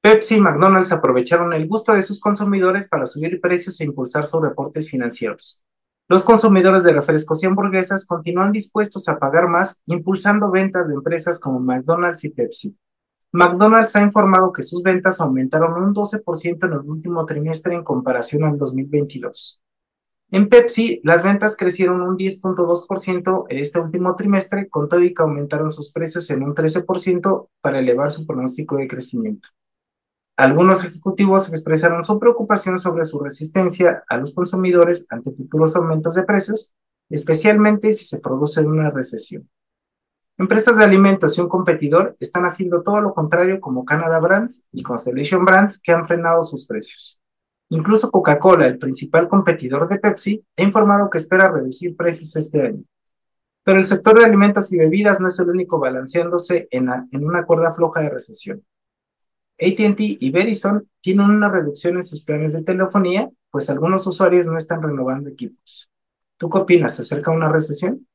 Pepsi y McDonald's aprovecharon el gusto de sus consumidores para subir precios e impulsar sus reportes financieros. Los consumidores de refrescos y hamburguesas continúan dispuestos a pagar más, impulsando ventas de empresas como McDonald's y Pepsi. McDonald's ha informado que sus ventas aumentaron un 12% en el último trimestre en comparación al 2022. En Pepsi, las ventas crecieron un 10.2% en este último trimestre, con todo y que aumentaron sus precios en un 13% para elevar su pronóstico de crecimiento. Algunos ejecutivos expresaron su preocupación sobre su resistencia a los consumidores ante futuros aumentos de precios, especialmente si se produce una recesión. Empresas de alimentos y un competidor están haciendo todo lo contrario como Canada Brands y Constellation Brands que han frenado sus precios. Incluso Coca-Cola, el principal competidor de Pepsi, ha informado que espera reducir precios este año. Pero el sector de alimentos y bebidas no es el único balanceándose en, en una cuerda floja de recesión. ATT y Verizon tienen una reducción en sus planes de telefonía, pues algunos usuarios no están renovando equipos. ¿Tú qué opinas acerca una recesión?